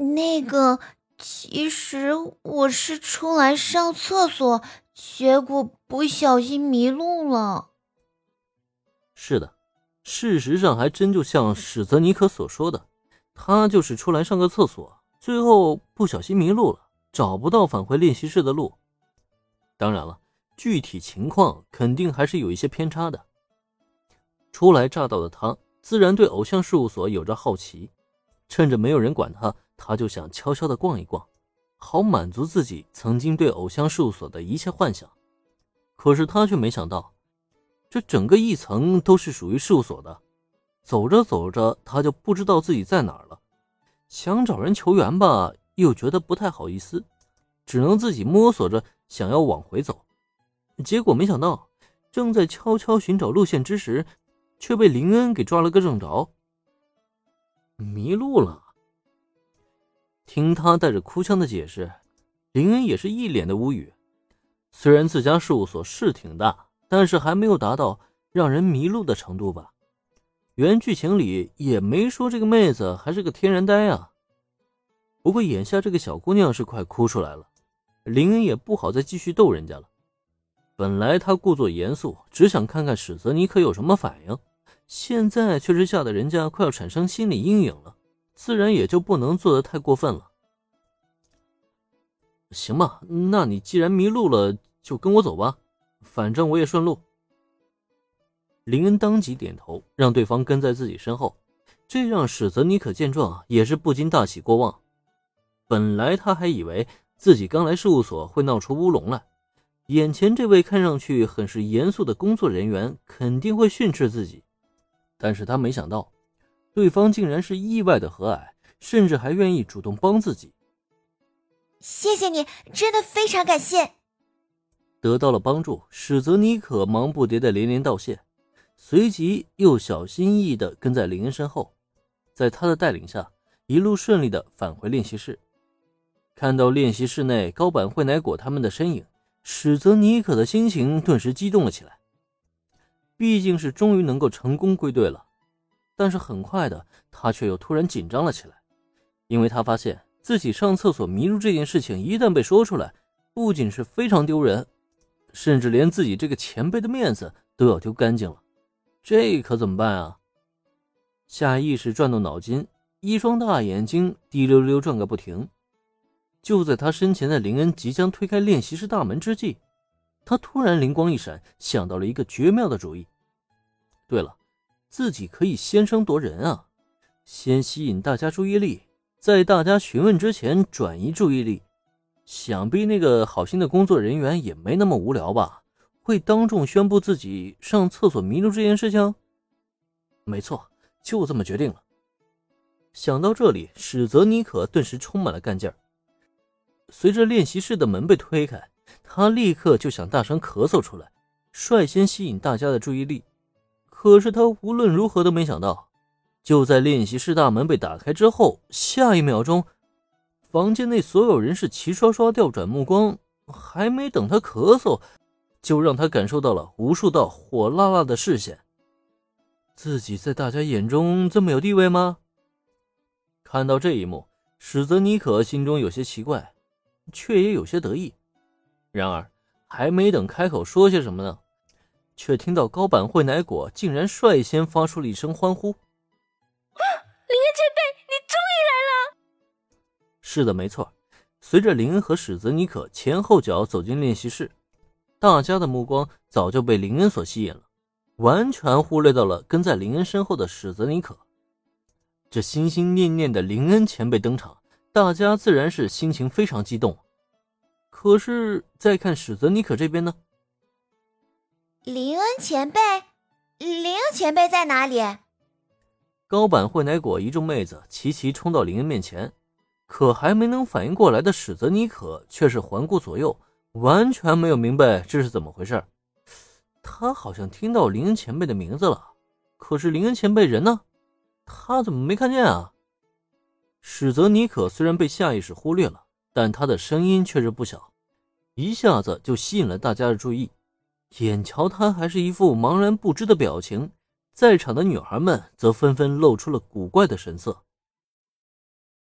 那个，其实我是出来上厕所，结果不小心迷路了。是的，事实上还真就像史泽尼克所说的，他就是出来上个厕所，最后不小心迷路了，找不到返回练习室的路。当然了，具体情况肯定还是有一些偏差的。初来乍到的他，自然对偶像事务所有着好奇，趁着没有人管他，他就想悄悄的逛一逛，好满足自己曾经对偶像事务所的一切幻想。可是他却没想到，这整个一层都是属于事务所的。走着走着，他就不知道自己在哪儿了，想找人求援吧，又觉得不太好意思，只能自己摸索着想要往回走。结果没想到，正在悄悄寻找路线之时。却被林恩给抓了个正着，迷路了。听他带着哭腔的解释，林恩也是一脸的无语。虽然自家事务所是挺大，但是还没有达到让人迷路的程度吧？原剧情里也没说这个妹子还是个天然呆啊。不过眼下这个小姑娘是快哭出来了，林恩也不好再继续逗人家了。本来他故作严肃，只想看看史泽尼克有什么反应。现在却是吓得人家快要产生心理阴影了，自然也就不能做得太过分了。行吧，那你既然迷路了，就跟我走吧，反正我也顺路。林恩当即点头，让对方跟在自己身后，这让史泽尼可见状也是不禁大喜过望。本来他还以为自己刚来事务所会闹出乌龙来，眼前这位看上去很是严肃的工作人员肯定会训斥自己。但是他没想到，对方竟然是意外的和蔼，甚至还愿意主动帮自己。谢谢你，真的非常感谢。得到了帮助，史泽尼可忙不迭的连连道谢，随即又小心翼翼的跟在林恩身后，在他的带领下，一路顺利的返回练习室。看到练习室内高坂惠乃果他们的身影，史泽尼可的心情顿时激动了起来。毕竟是终于能够成功归队了，但是很快的，他却又突然紧张了起来，因为他发现自己上厕所迷路这件事情一旦被说出来，不仅是非常丢人，甚至连自己这个前辈的面子都要丢干净了，这可怎么办啊？下意识转动脑筋，一双大眼睛滴溜溜转个不停。就在他身前的林恩即将推开练习室大门之际。他突然灵光一闪，想到了一个绝妙的主意。对了，自己可以先声夺人啊，先吸引大家注意力，在大家询问之前转移注意力。想必那个好心的工作人员也没那么无聊吧？会当众宣布自己上厕所迷路这件事情？没错，就这么决定了。想到这里，史泽尼可顿时充满了干劲儿。随着练习室的门被推开。他立刻就想大声咳嗽出来，率先吸引大家的注意力。可是他无论如何都没想到，就在练习室大门被打开之后，下一秒钟，房间内所有人是齐刷刷调转目光，还没等他咳嗽，就让他感受到了无数道火辣辣的视线。自己在大家眼中这么有地位吗？看到这一幕，史泽尼可心中有些奇怪，却也有些得意。然而，还没等开口说些什么呢，却听到高坂惠乃果竟然率先发出了一声欢呼：“林恩前辈，你终于来了！”是的，没错。随着林恩和史泽尼可前后脚走进练习室，大家的目光早就被林恩所吸引了，完全忽略到了跟在林恩身后的史泽尼可。这心心念念的林恩前辈登场，大家自然是心情非常激动。可是再看史泽尼可这边呢？林恩前辈，林恩前辈在哪里？高坂惠乃果一众妹子齐齐冲到林恩面前，可还没能反应过来的史泽尼可却是环顾左右，完全没有明白这是怎么回事。他好像听到林恩前辈的名字了，可是林恩前辈人呢？他怎么没看见啊？史泽尼可虽然被下意识忽略了，但他的声音却是不小。一下子就吸引了大家的注意，眼瞧他还是一副茫然不知的表情，在场的女孩们则纷纷露出了古怪的神色。